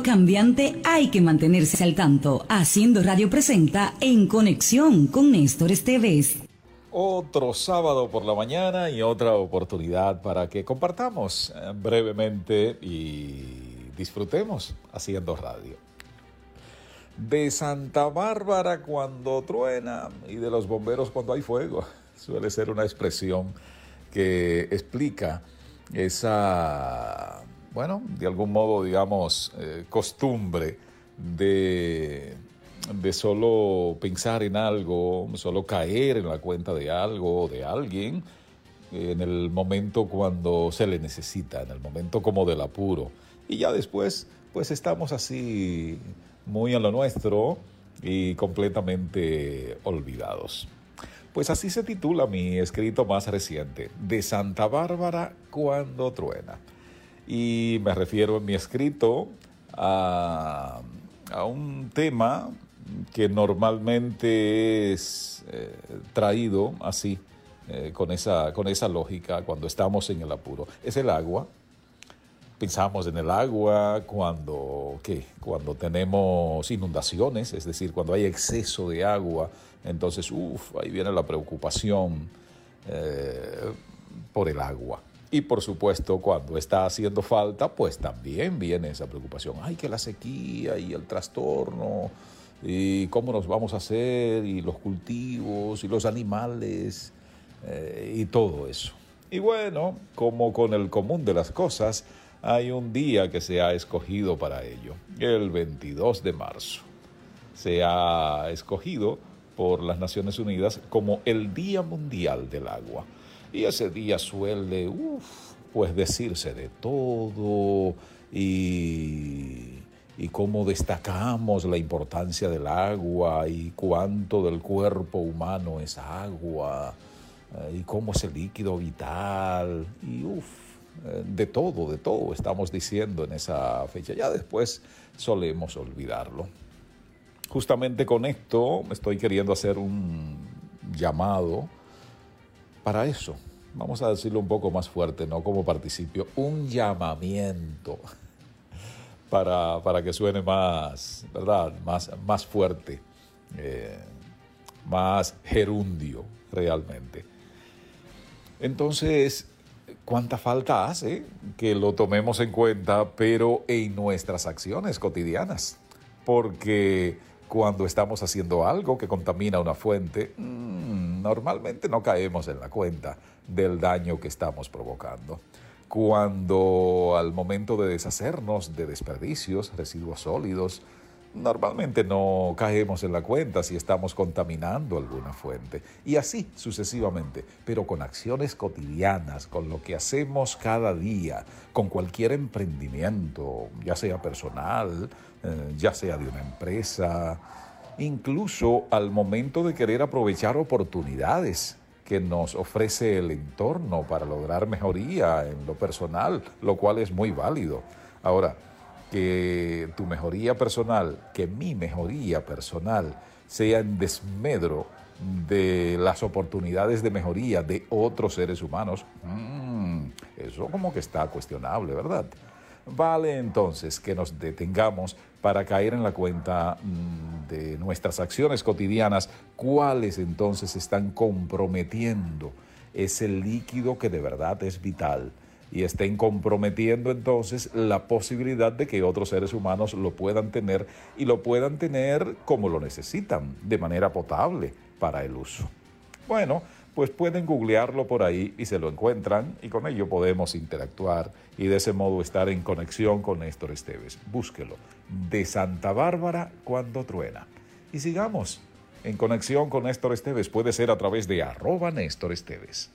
cambiante hay que mantenerse al tanto. Haciendo Radio presenta En Conexión con Néstor Esteves. Otro sábado por la mañana y otra oportunidad para que compartamos eh, brevemente y disfrutemos haciendo radio. De Santa Bárbara cuando truena y de los bomberos cuando hay fuego. Suele ser una expresión que explica esa bueno, de algún modo, digamos, eh, costumbre de, de solo pensar en algo, solo caer en la cuenta de algo o de alguien en el momento cuando se le necesita, en el momento como del apuro. Y ya después, pues estamos así muy a lo nuestro y completamente olvidados. Pues así se titula mi escrito más reciente, De Santa Bárbara cuando truena y me refiero en mi escrito a, un tema que normalmente es eh, traído así, eh, con, esa, con esa lógica cuando estamos en el apuro. Es el agua. Pensamos en el agua cuando, ¿qué? cuando tenemos inundaciones, es decir, cuando hay exceso de agua. Entonces, uff, ahí viene la preocupación eh, por el agua. Y por supuesto, cuando está haciendo falta, pues también viene esa preocupación. Ay, que la sequía y el trastorno, y cómo nos vamos a hacer, y los cultivos, y los animales, eh, y todo eso. Y bueno, como con el común de las cosas, hay un día que se ha escogido para ello, el 22 de marzo. Se ha escogido por las Naciones Unidas como el Día Mundial del Agua. Y ese día suele, pues decirse de todo y, y cómo destacamos la importancia del agua y cuánto del cuerpo humano es agua eh, y cómo es el líquido vital y uff, eh, de todo, de todo estamos diciendo en esa fecha. Ya después solemos olvidarlo. Justamente con esto estoy queriendo hacer un llamado para eso. Vamos a decirlo un poco más fuerte, no como participio, un llamamiento para, para que suene más, ¿verdad? Más, más fuerte, eh, más gerundio realmente. Entonces, ¿cuánta falta hace que lo tomemos en cuenta, pero en nuestras acciones cotidianas? Porque cuando estamos haciendo algo que contamina una fuente, mm, normalmente no caemos en la cuenta del daño que estamos provocando. Cuando al momento de deshacernos de desperdicios, residuos sólidos, normalmente no caemos en la cuenta si estamos contaminando alguna fuente. Y así sucesivamente, pero con acciones cotidianas, con lo que hacemos cada día, con cualquier emprendimiento, ya sea personal, eh, ya sea de una empresa, incluso al momento de querer aprovechar oportunidades que nos ofrece el entorno para lograr mejoría en lo personal, lo cual es muy válido. Ahora, que tu mejoría personal, que mi mejoría personal sea en desmedro de las oportunidades de mejoría de otros seres humanos, mm, eso como que está cuestionable, ¿verdad? Vale entonces que nos detengamos para caer en la cuenta mm, de nuestras acciones cotidianas, cuáles entonces están comprometiendo ese líquido que de verdad es vital y estén comprometiendo entonces la posibilidad de que otros seres humanos lo puedan tener y lo puedan tener como lo necesitan, de manera potable para el uso. Bueno, pues pueden googlearlo por ahí y se lo encuentran y con ello podemos interactuar y de ese modo estar en conexión con Néstor Esteves. Búsquelo, de Santa Bárbara cuando truena. Y sigamos en conexión con Néstor Esteves, puede ser a través de arroba Néstor Esteves.